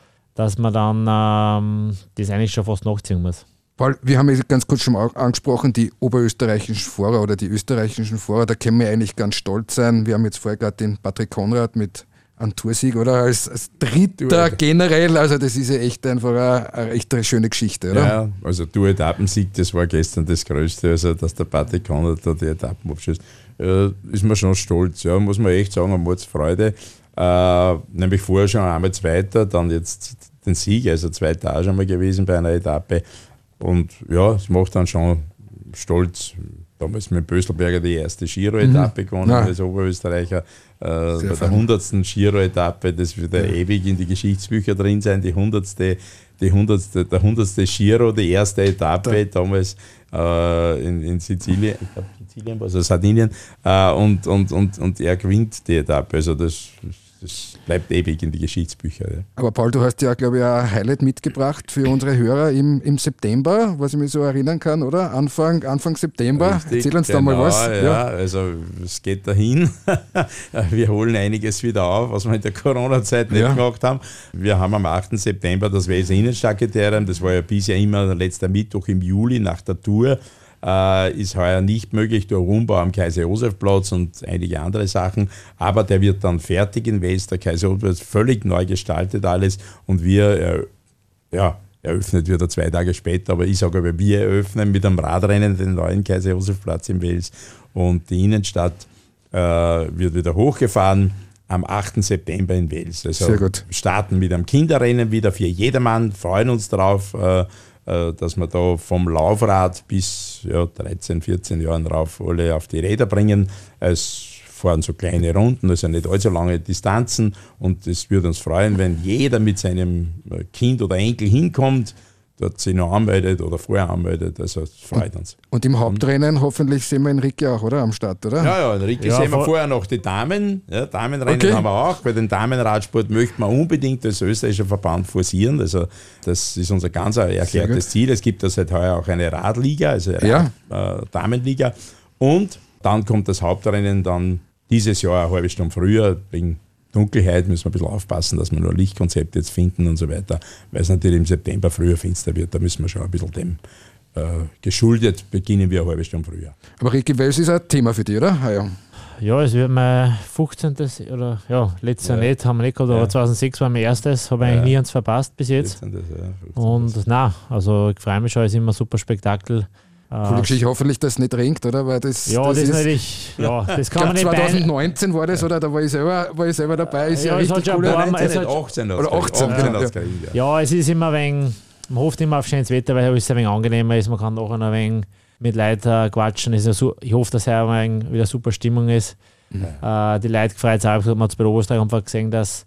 Speaker 6: dass man dann ähm, das eigentlich schon fast nachziehen muss.
Speaker 4: Paul, wir haben ja ganz kurz schon mal angesprochen, die oberösterreichischen Fahrer oder die österreichischen Fahrer, da können wir eigentlich ganz stolz sein. Wir haben jetzt vorher gerade den Patrick Konrad mit einem Toursieg oder als, als Dritter generell. Also das ist ja echt einfach eine, eine echt eine schöne Geschichte, oder?
Speaker 5: Ja, also du Etappensieg, das war gestern das Größte, also dass der Patrick Konrad da die Etappen abschießt, äh, ist man schon stolz, ja, muss man echt sagen, eine Freude. Äh, nämlich vorher schon einmal Zweiter, dann jetzt den Sieg, also zweiter auch schon mal gewesen bei einer Etappe. Und ja, es macht dann schon stolz. Damals mit Böselberger die erste Giro-Etappe gewonnen
Speaker 4: Ja.
Speaker 5: als Oberösterreicher. Äh, bei der
Speaker 4: fein.
Speaker 5: 100. Giro-Etappe, das wird ja ewig in die Geschichtsbücher drin sein, die 100. Die 100. Der 100. Giro, die erste Etappe damals äh, in, in Sizilien, ich glaube Sizilien, also Sardinien, äh, und, und, und, und er gewinnt die Etappe. Also das, das bleibt ewig in die Geschichtsbücher. Ja.
Speaker 4: Aber Paul, du hast ja, glaube ich, ein Highlight mitgebracht für unsere Hörer im, im September, was ich mich so erinnern kann, oder? Anfang, Anfang September.
Speaker 5: Richtig,
Speaker 4: Erzähl uns da mal
Speaker 5: genau,
Speaker 4: was.
Speaker 5: Ja, also es geht dahin. <laughs> wir holen einiges wieder auf, was wir in der Corona-Zeit nicht
Speaker 4: Ja.
Speaker 5: gemacht haben. Wir haben am 8. September das Weser Innenstadtkriterium, das war ja bisher immer der letzte Mittwoch im Juli nach der Tour. Äh, ist heuer nicht möglich durch Umbau am Kaiser-Josef-Platz und einige andere Sachen. Aber der wird dann fertig in Wels. Der Kaiser-Josef völlig neu gestaltet alles und wir äh, ja, eröffnet wird er zwei Tage später, aber ich sage aber, wir eröffnen mit einem Radrennen den neuen Kaiser-Josef-Platz in Wels und die Innenstadt äh, wird wieder hochgefahren am 8. September in Wels. Also
Speaker 4: Sehr gut.
Speaker 5: starten mit einem Kinderrennen wieder für jedermann, freuen uns darauf, äh, äh, dass wir da vom Laufrad bis ja, 13, 14 Jahren rauf alle auf die Räder bringen. Es fahren so kleine Runden, also nicht allzu lange Distanzen und es würde uns freuen, wenn jeder mit seinem äh, Kind oder Enkel hinkommt, dort sich noch anmeldet oder vorher anmeldet, also es freut uns.
Speaker 4: Und im Hauptrennen hoffentlich sehen wir Enrique auch, oder? Am Start, oder?
Speaker 5: Ja, ja, Enrique
Speaker 6: Ja,
Speaker 5: sehen wir vorher noch die Damen. Ja, Damenrennen
Speaker 4: Okay.
Speaker 5: haben wir auch. Bei den Damenradsport möchte man unbedingt als österreichischer Verband forcieren. Also das ist unser ganz erklärtes Ziel. Es gibt ja seit heuer auch eine Radliga, also eine
Speaker 4: Ja.
Speaker 5: Rad, äh, Damenliga. Und dann kommt das Hauptrennen dann dieses Jahr eine halbe Stunde früher. Wegen Dunkelheit müssen wir ein bisschen aufpassen, dass wir nur ein Lichtkonzept jetzt finden und so weiter. Weil es natürlich im September früher finster wird. Da müssen wir schon ein bisschen dem äh, geschuldet beginnen wir eine halbe Stunde früher.
Speaker 4: Aber Ricky Wels ist ein Thema für dich, oder? Ah, ja.
Speaker 6: Ja, es wird mein 15. oder ja, letztes Jahr
Speaker 5: Ja.
Speaker 6: nicht, haben wir nicht gehabt, aber
Speaker 5: Ja.
Speaker 6: 2006 war mein erstes, habe ich
Speaker 5: Ja.
Speaker 6: eigentlich nie eins verpasst bis jetzt.
Speaker 5: Jetzt sind das, ja, 15.
Speaker 6: Und na, also ich freue mich schon, es ist immer ein super Spektakel
Speaker 4: Coole Geschichte, hoffentlich, dass es nicht regnet, oder? Weil das,
Speaker 6: Ja, das,
Speaker 4: das
Speaker 6: ist natürlich, ja, das kann man nicht bein-
Speaker 4: 2019 war das, oder? Da war ich selber, war ich selber dabei. Ist ja,
Speaker 6: Ja, es hat
Speaker 4: richtig
Speaker 6: schon
Speaker 4: cool.
Speaker 6: ein paar Mal-
Speaker 5: Nein,
Speaker 6: es
Speaker 5: nicht
Speaker 6: hat-
Speaker 5: 18
Speaker 4: Oder 18,
Speaker 5: 18
Speaker 4: ja.
Speaker 5: hat's gekriegt, ja.
Speaker 6: Ja, es ist immer ein wenig, man hofft immer auf schönes Wetter, weil es ein wenig angenehmer ist. Man kann auch ein wenig mit Leuten äh, quatschen. Ist ja so, ich hoffe, dass er ein wenig wieder super Stimmung ist. Äh, die Leute gefreut sich auch. Man hat es bei der Oberösterreich einfach gesehen, dass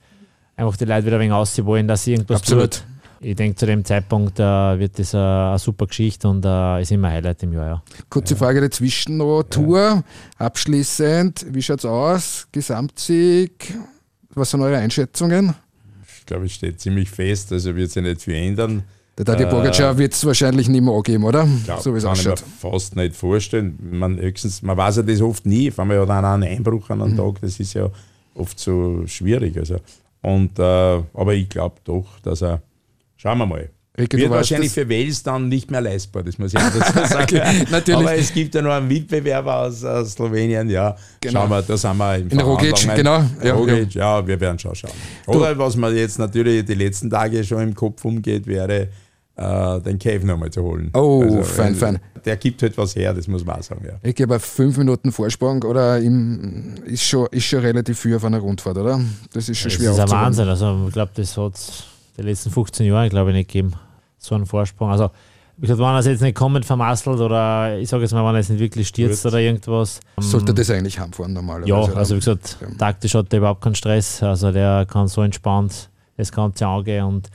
Speaker 6: einfach die Leute wieder ein wenig aussehen wollen, dass sie irgendwas
Speaker 4: Absolut.
Speaker 6: tut. Ich denke, zu dem Zeitpunkt äh, wird das äh, eine super Geschichte und äh, ist immer ein Highlight im Jahr. Ja.
Speaker 4: Kurze Frage dazwischen noch. Tour, abschließend, wie schaut es aus? Gesamtsieg? Was sind eure Einschätzungen?
Speaker 5: Ich glaube, es steht ziemlich fest, also wird sich nicht viel ändern.
Speaker 4: Der Tadej
Speaker 5: Äh,
Speaker 4: Pogacar wird es wahrscheinlich nicht mehr angeben, oder?
Speaker 5: Ich glaub,
Speaker 4: so wie es
Speaker 5: kann ich mir
Speaker 4: ausschaut.
Speaker 5: fast nicht vorstellen. Man, höchstens, man weiß ja das oft nie. Auf einmal hat einer einen Einbruch an
Speaker 4: Mhm.
Speaker 5: einem Tag, das ist ja oft so schwierig. Also. Und, äh, aber ich glaube doch, dass er, schauen wir mal,
Speaker 4: Ricky,
Speaker 5: wird
Speaker 4: du
Speaker 5: wahrscheinlich
Speaker 4: das-
Speaker 5: für Wales dann nicht mehr leistbar, das muss ich auch dazu <laughs> sagen.
Speaker 4: Natürlich.
Speaker 5: Aber es gibt ja noch einen Mitbewerber aus, aus Slowenien, ja.
Speaker 4: Genau.
Speaker 5: Schauen wir, da sind wir im
Speaker 4: In
Speaker 5: Verhandlungen.
Speaker 4: genau. Ja,
Speaker 5: Roglic, ja, wir werden schon schauen. Oder was mir jetzt natürlich die letzten Tage schon im Kopf umgeht, wäre, äh, den Cave nochmal zu holen.
Speaker 4: Oh, fein,
Speaker 5: äh,
Speaker 4: fein.
Speaker 5: Der gibt halt was her, das muss man auch sagen, ja.
Speaker 4: Ich gebe fünf Minuten Vorsprung oder im, ist, schon, ist schon relativ viel auf einer Rundfahrt, oder? Das ist schon
Speaker 6: Das
Speaker 4: schwer
Speaker 6: ist ein. Wahnsinn. Also, ich glaube, das hat es die letzten 15 Jahre, glaube ich, nicht gegeben. So einen Vorsprung. Also, wie gesagt, wenn er es jetzt nicht komplett vermasselt oder ich sage jetzt mal, wenn er jetzt nicht wirklich stürzt oder irgendwas.
Speaker 4: Sollte das eigentlich heimfahren normalerweise?
Speaker 6: Ja, also wie gesagt,
Speaker 4: Ja.
Speaker 6: taktisch hat er überhaupt keinen Stress. Also der kann so entspannt das Ganze angehen und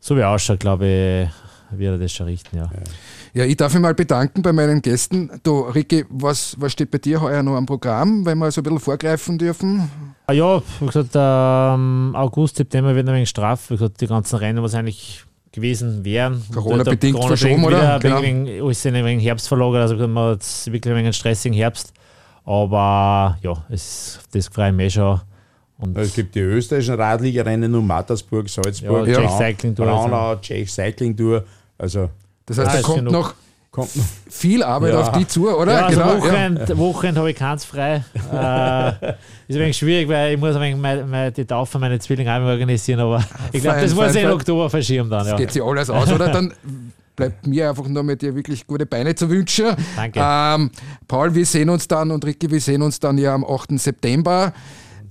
Speaker 6: so wie er ausschaut, glaube ich, wird er das schon richten, ja.
Speaker 4: Ja, ich darf mich mal bedanken bei meinen Gästen. Du, Ricky, was, was steht bei dir heuer noch am Programm, wenn wir so ein bisschen vorgreifen dürfen?
Speaker 6: Ah ja, wie gesagt, ähm, August, September wird ein wenig straff. Wie gesagt, die ganzen Rennen, was eigentlich gewesen wären.
Speaker 4: Corona-bedingt
Speaker 6: Da-
Speaker 4: verschoben, oder? Genau.
Speaker 6: alles in ein wenig Herbst verlagert. Also man hat jetzt wirklich ein wenig stressigen Herbst. Aber ja, es, das freue ich mich schon. Und
Speaker 5: Es gibt die österreichischen Radliga-Rennen um Mattersburg, Salzburg,
Speaker 6: Ja,
Speaker 4: Czech
Speaker 5: Braun-
Speaker 6: Cycling Tour,
Speaker 5: Braunau, Czech Cycling Tour. Also
Speaker 4: Das heißt,
Speaker 6: Ah,
Speaker 4: da kommt
Speaker 6: genug.
Speaker 4: noch
Speaker 5: kommt noch.
Speaker 4: viel Arbeit
Speaker 5: Ja.
Speaker 4: auf die zu, oder?
Speaker 6: Ja, also
Speaker 4: genau. ja.
Speaker 6: Wochenend, Wochenend habe ich keins frei. äh, <laughs> ist ein wenig schwierig, weil ich muss ein wenig meine, meine, die Taufe meiner Zwillinge auch organisieren, aber ich glaube,
Speaker 4: Fein,
Speaker 6: das muss
Speaker 4: fein,
Speaker 6: ich in
Speaker 4: fein.
Speaker 6: Oktober verschieben dann.
Speaker 4: Das
Speaker 6: Ja.
Speaker 4: geht sich alles aus, oder? Dann bleibt mir einfach nur mit dir wirklich gute Beine zu wünschen.
Speaker 6: Danke.
Speaker 4: Ähm, Paul, wir sehen uns dann und Ricky, wir sehen uns dann ja am 8. September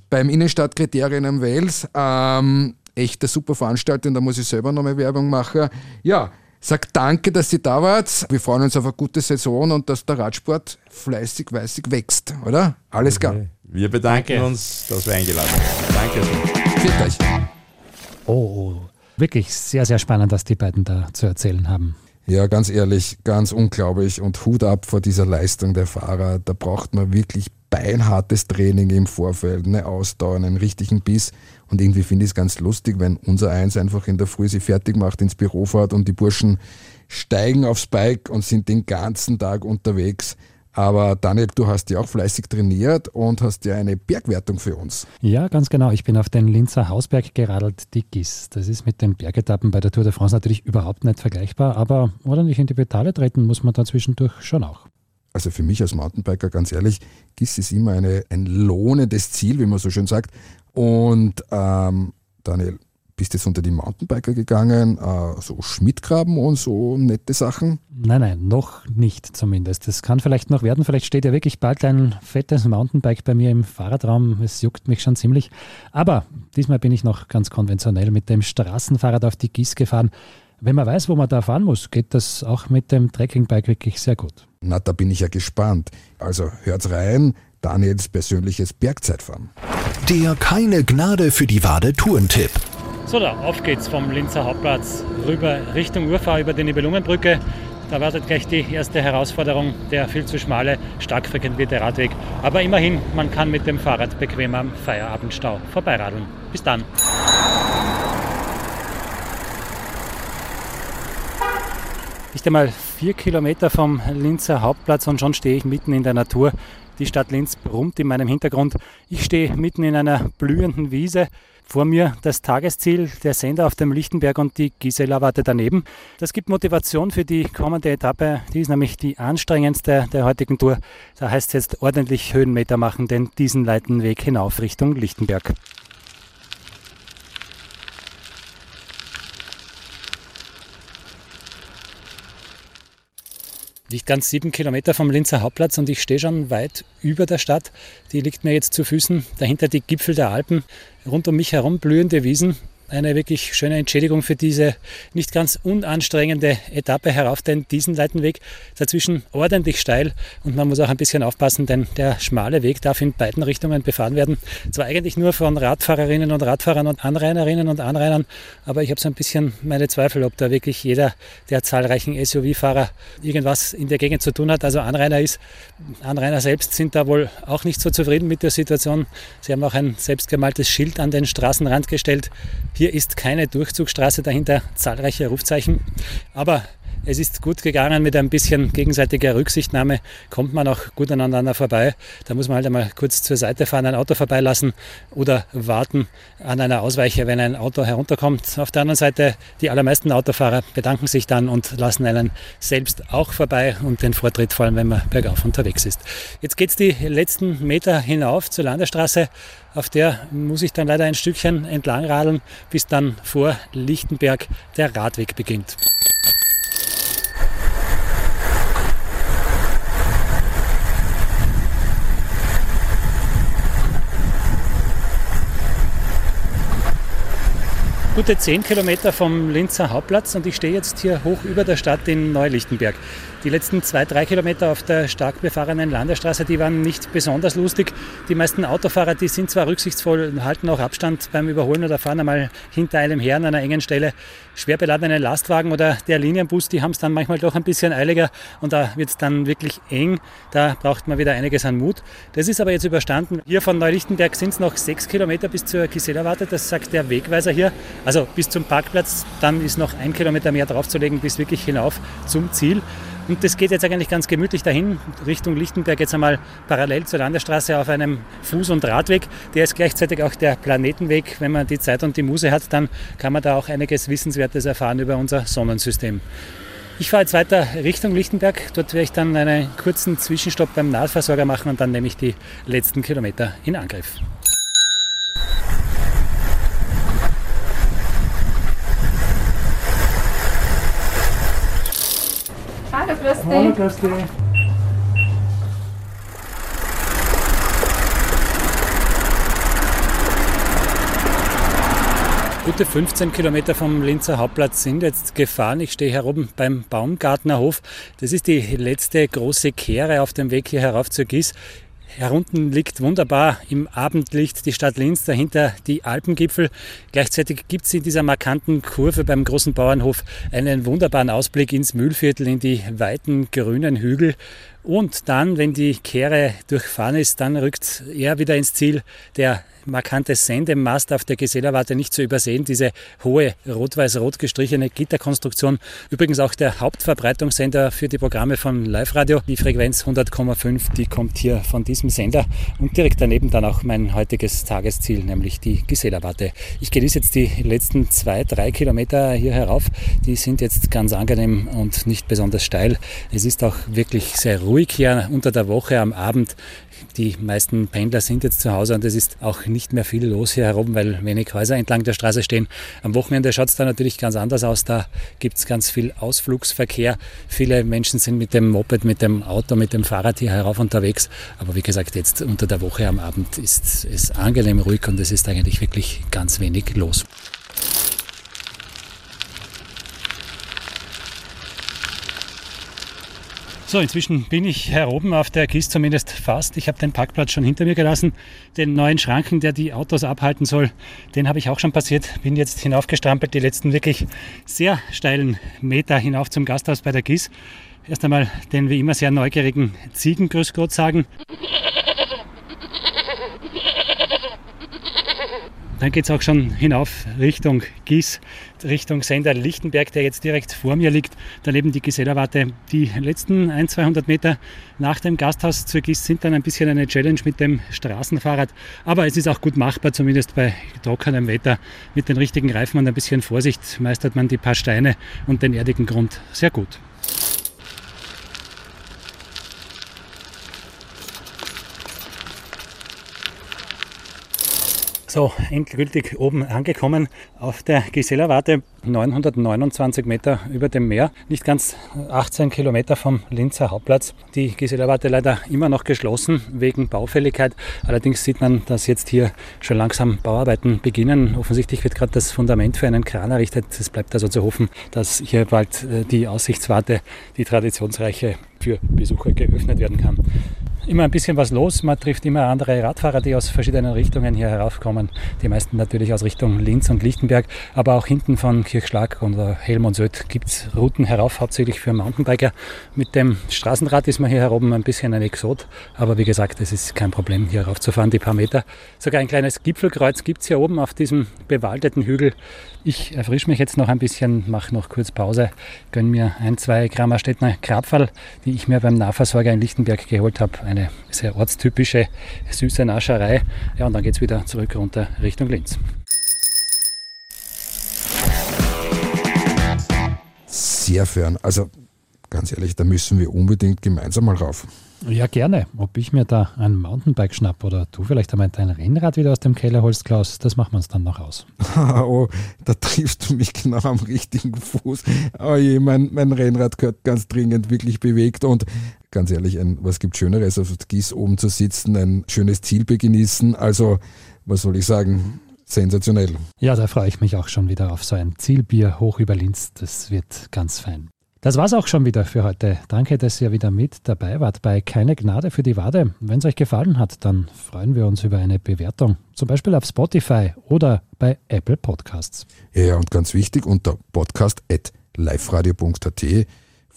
Speaker 4: beim Innenstadtkriterium am Wales. Ähm, echt eine super Veranstaltung, da muss ich selber nochmal Werbung machen. Ja, sag danke, dass ihr da wart. Wir freuen uns auf eine gute Saison und dass der Radsport fleißig, weißig wächst, oder? Alles klar.
Speaker 5: Wir bedanken
Speaker 6: Danke.
Speaker 5: uns, dass wir eingeladen haben. Dankeschön.
Speaker 4: Viert euch.
Speaker 3: Oh, oh, wirklich sehr, sehr spannend, was die beiden da zu erzählen haben.
Speaker 4: Ja, ganz ehrlich, ganz unglaublich und Hut ab vor dieser Leistung der Fahrer. Da braucht man wirklich beinhartes Training im Vorfeld, eine Ausdauer, einen richtigen Biss. Und irgendwie finde ich es ganz lustig, wenn unser Eins einfach in der Früh sie fertig macht, ins Büro fährt und die Burschen steigen aufs Bike und sind den ganzen Tag unterwegs. Aber Daniel, du hast ja auch fleißig trainiert und hast ja eine Bergwertung für uns.
Speaker 3: Ja, ganz genau. Ich bin auf den Linzer Hausberg geradelt, die GIS. Das ist mit den Bergetappen bei der Tour de France natürlich überhaupt nicht vergleichbar, aber ordentlich in die Pedale treten muss man da zwischendurch schon auch.
Speaker 4: Also für mich als Mountainbiker, ganz ehrlich, GIS ist immer eine, ein lohnendes Ziel, wie man so schön sagt. Und ähm, Daniel, bist jetzt unter die Mountainbiker gegangen, äh, so Schmidtgraben und so nette Sachen?
Speaker 3: Nein, nein, noch nicht zumindest. Das kann vielleicht noch werden. Vielleicht steht ja wirklich bald ein fettes Mountainbike bei mir im Fahrradraum. Es juckt mich schon ziemlich. Aber diesmal bin ich noch ganz konventionell mit dem Straßenfahrrad auf die GIS gefahren. Wenn man weiß, wo man da fahren muss, geht das auch mit dem Trekkingbike wirklich sehr gut.
Speaker 4: Na, da bin ich ja gespannt. Also hört's rein, Daniels persönliches Bergzeitfahren.
Speaker 1: Der keine Gnade für die Wade Tourentipp.
Speaker 7: So, da, auf geht's vom Linzer Hauptplatz rüber Richtung Urfahr über die Nibelungenbrücke. Da wartet gleich die erste Herausforderung, der viel zu schmale, stark frequentierte Radweg. Aber immerhin, man kann mit dem Fahrrad bequem am Feierabendstau vorbeiradeln. Bis dann. Nicht einmal vier Kilometer vom Linzer Hauptplatz und schon stehe ich mitten in der Natur. Die Stadt Linz brummt in meinem Hintergrund. Ich stehe mitten in einer blühenden Wiese. Vor mir das Tagesziel, der Sender auf dem Lichtenberg und die Gisela wartet daneben. Das gibt Motivation für die kommende Etappe. Die ist nämlich die anstrengendste der heutigen Tour. Da heißt es jetzt ordentlich Höhenmeter machen, denn diesen leiten Weg hinauf Richtung Lichtenberg. Nicht ganz sieben Kilometer vom Linzer Hauptplatz und ich stehe schon weit über der Stadt. Die liegt mir jetzt zu Füßen. Dahinter die Gipfel der Alpen, rund um mich herum blühende Wiesen eine wirklich schöne Entschädigung für diese nicht ganz unanstrengende Etappe herauf den Diesenleitenweg. Dazwischen ordentlich steil und man muss auch ein bisschen aufpassen, denn der schmale Weg darf in beiden Richtungen befahren werden. Zwar eigentlich nur von Radfahrerinnen und Radfahrern und Anrainerinnen und Anrainern, aber ich habe so ein bisschen meine Zweifel, ob da wirklich jeder der zahlreichen SUV-Fahrer irgendwas in der Gegend zu tun hat. Also Anrainer ist. Anrainer selbst sind da wohl auch nicht so zufrieden mit der Situation. Sie haben auch ein selbstgemaltes Schild an den Straßenrand gestellt. Hier ist keine Durchzugsstraße dahinter, zahlreiche Rufzeichen. Aber es ist gut gegangen mit ein bisschen gegenseitiger Rücksichtnahme, kommt man auch gut aneinander vorbei. Da muss man halt einmal kurz zur Seite fahren, ein Auto vorbeilassen oder warten an einer Ausweiche, wenn ein Auto herunterkommt. Auf der anderen Seite, die allermeisten Autofahrer bedanken sich dann und lassen einen selbst auch vorbei und den Vortritt, vor allem wenn man bergauf unterwegs ist. Jetzt geht es die letzten Meter hinauf zur Landesstraße. Auf der muss ich dann leider ein Stückchen entlang radeln, bis dann vor Lichtenberg der Radweg beginnt. Gute 10 Kilometer vom Linzer Hauptplatz und ich stehe jetzt hier hoch über der Stadt in Neulichtenberg. Die letzten zwei, drei Kilometer auf der stark befahrenen Landesstraße, die waren nicht besonders lustig. Die meisten Autofahrer, die sind zwar rücksichtsvoll, halten auch Abstand beim Überholen oder fahren einmal hinter einem her an einer engen Stelle. Schwer beladene Lastwagen oder der Linienbus, die haben es dann manchmal doch ein bisschen eiliger und da wird es dann wirklich eng. Da braucht man wieder einiges an Mut. Das ist aber jetzt überstanden. Hier von Neulichtenberg sind es noch sechs Kilometer bis zur Gisellerwarte. Das sagt der Wegweiser hier. Also bis zum Parkplatz. Dann ist noch ein Kilometer mehr draufzulegen bis wirklich hinauf zum Ziel. Und das geht jetzt eigentlich ganz gemütlich dahin, Richtung Lichtenberg, jetzt einmal parallel zur Landesstraße auf einem Fuß- und Radweg. Der ist gleichzeitig auch der Planetenweg. Wenn man die Zeit und die Muse hat, dann kann man da auch einiges Wissenswertes erfahren über unser Sonnensystem. Ich fahre jetzt weiter Richtung Lichtenberg. Dort werde ich dann einen kurzen Zwischenstopp beim Nahversorger machen und dann nehme ich die letzten Kilometer in Angriff.
Speaker 8: Hallo, grüß dich. Hallo, grüß dich.
Speaker 7: Gute 15 Kilometer vom Linzer Hauptplatz sind jetzt gefahren. Ich stehe hier oben beim Baumgartner Hof. Das ist die letzte große Kehre auf dem Weg hier herauf zur Gieß. Herunten liegt wunderbar im Abendlicht die Stadt Linz, dahinter die Alpengipfel. Gleichzeitig gibt es in dieser markanten Kurve beim großen Bauernhof einen wunderbaren Ausblick ins Mühlviertel, in die weiten grünen Hügel. Und dann, wenn die Kehre durchfahren ist, dann rückt er wieder ins Ziel. Der markante Sendemast auf der Gesellerwarte nicht zu übersehen, diese hohe rot-weiß-rot gestrichene Gitterkonstruktion. Übrigens auch der Hauptverbreitungssender für die Programme von Live Radio. Die Frequenz 100,5, die kommt hier von diesem Sender und direkt daneben dann auch mein heutiges Tagesziel, nämlich die Gesellerwarte. Ich genieße jetzt die letzten zwei, drei Kilometer hier herauf. Die sind jetzt ganz angenehm und nicht besonders steil. Es ist auch wirklich sehr ruhig hier unter der Woche am Abend. Die meisten Pendler sind jetzt zu Hause und es ist auch nicht mehr viel los hier herum, weil wenig Häuser entlang der Straße stehen. Am Wochenende schaut es da natürlich ganz anders aus. Da gibt es ganz viel Ausflugsverkehr. Viele Menschen sind mit dem Moped, mit dem Auto, mit dem Fahrrad hier herauf unterwegs. Aber wie gesagt, jetzt unter der Woche am Abend ist es angenehm ruhig und es ist eigentlich wirklich ganz wenig los. So, inzwischen bin ich hier oben auf der Kiste zumindest fast. Ich habe den Parkplatz schon hinter mir gelassen. Den neuen Schranken, der die Autos abhalten soll, den habe ich auch schon passiert. Bin jetzt hinaufgestrampelt, die letzten wirklich sehr steilen Meter hinauf zum Gasthaus bei der Gieß. Erst einmal den wie immer sehr neugierigen Ziegengrüß Gott sagen. Dann geht es auch schon hinauf Richtung Gieß, Richtung Sender Lichtenberg, der jetzt direkt vor mir liegt. Daneben die Gesellerwarte. Die letzten 100, 200 Meter nach dem Gasthaus zur Gieß sind dann ein bisschen eine Challenge mit dem Straßenfahrrad. Aber es ist auch gut machbar, zumindest bei trockenem Wetter. Mit den richtigen Reifen und ein bisschen Vorsicht meistert man die paar Steine und den erdigen Grund sehr gut. So, endgültig oben angekommen auf der Gisela-Warte, 929 Meter über dem Meer, nicht ganz 18 Kilometer vom Linzer Hauptplatz. Die Gisela-Warte leider immer noch geschlossen wegen Baufälligkeit. Allerdings sieht man, dass jetzt hier schon langsam Bauarbeiten beginnen. Offensichtlich wird gerade das Fundament für einen Kran errichtet. Es bleibt also zu hoffen, dass hier bald äh, die Aussichtswarte, die traditionsreiche, für Besucher geöffnet werden kann immer ein bisschen was los. Man trifft immer andere Radfahrer, die aus verschiedenen Richtungen hier heraufkommen. Die meisten natürlich aus Richtung Linz und Lichtenberg, aber auch hinten von Kirchschlag oder Helm und Söd gibt es Routen herauf, hauptsächlich für Mountainbiker. Mit dem Straßenrad ist man hier heroben ein bisschen ein Exot, aber wie gesagt, es ist kein Problem, hier raufzufahren, die paar Meter. Sogar ein kleines Gipfelkreuz gibt es hier oben auf diesem bewaldeten Hügel. Ich erfrische mich jetzt noch ein bisschen, mache noch kurz Pause, gönne mir ein, zwei Gramm Städtner Krapferl, die ich mir beim Nahversorger in Lichtenberg geholt habe eine sehr ortstypische süße Nascherei. Ja, und dann geht es wieder zurück runter Richtung Linz.
Speaker 4: Sehr fern. Also ganz ehrlich, da müssen wir unbedingt gemeinsam mal rauf.
Speaker 3: Ja, gerne. Ob ich mir da ein Mountainbike schnapp oder du vielleicht einmal dein Rennrad wieder aus dem Keller holst, Klaus, das machen wir uns dann noch aus. <laughs>
Speaker 4: oh, da triffst du mich genau am richtigen Fuß. Oh je, mein, mein Rennrad gehört ganz dringend wirklich bewegt und ganz ehrlich, ein, was gibt Schöneres, auf Gieß oben zu sitzen, ein schönes Ziel genießen. Also, was soll ich sagen? Sensationell.
Speaker 3: Ja, da freue ich mich auch schon wieder auf so ein Zielbier hoch über Linz. Das wird ganz fein. Das war's auch schon wieder für heute. Danke, dass ihr wieder mit dabei wart bei Keine Gnade für die Wade. Wenn es euch gefallen hat, dann freuen wir uns über eine Bewertung, zum Beispiel auf Spotify oder bei Apple Podcasts.
Speaker 4: Ja, und ganz wichtig, unter podcast.liveradio.at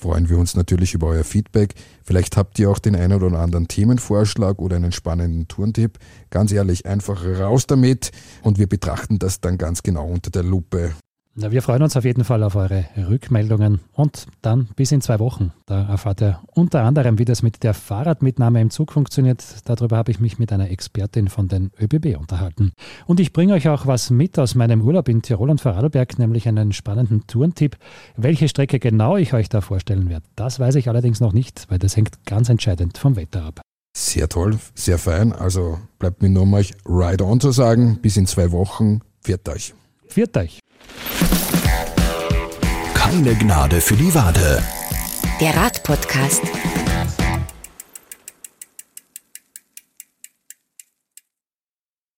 Speaker 4: freuen wir uns natürlich über euer Feedback. Vielleicht habt ihr auch den einen oder anderen Themenvorschlag oder einen spannenden Tourentipp. Ganz ehrlich, einfach raus damit und wir betrachten das dann ganz genau unter der Lupe.
Speaker 3: Na, wir freuen uns auf jeden Fall auf eure Rückmeldungen und dann bis in zwei Wochen. Da erfahrt ihr unter anderem, wie das mit der Fahrradmitnahme im Zug funktioniert. Darüber habe ich mich mit einer Expertin von den ÖBB unterhalten. Und ich bringe euch auch was mit aus meinem Urlaub in Tirol und Vorarlberg, nämlich einen spannenden Tourentipp. Welche Strecke genau ich euch da vorstellen werde, das weiß ich allerdings noch nicht, weil das hängt ganz entscheidend vom Wetter ab.
Speaker 4: Sehr toll, sehr fein. Also bleibt mir nur mal Ride On zu sagen. Bis in zwei Wochen. Viert euch.
Speaker 3: Viert euch.
Speaker 1: Keine Gnade für die Wade.
Speaker 2: Der Radpodcast.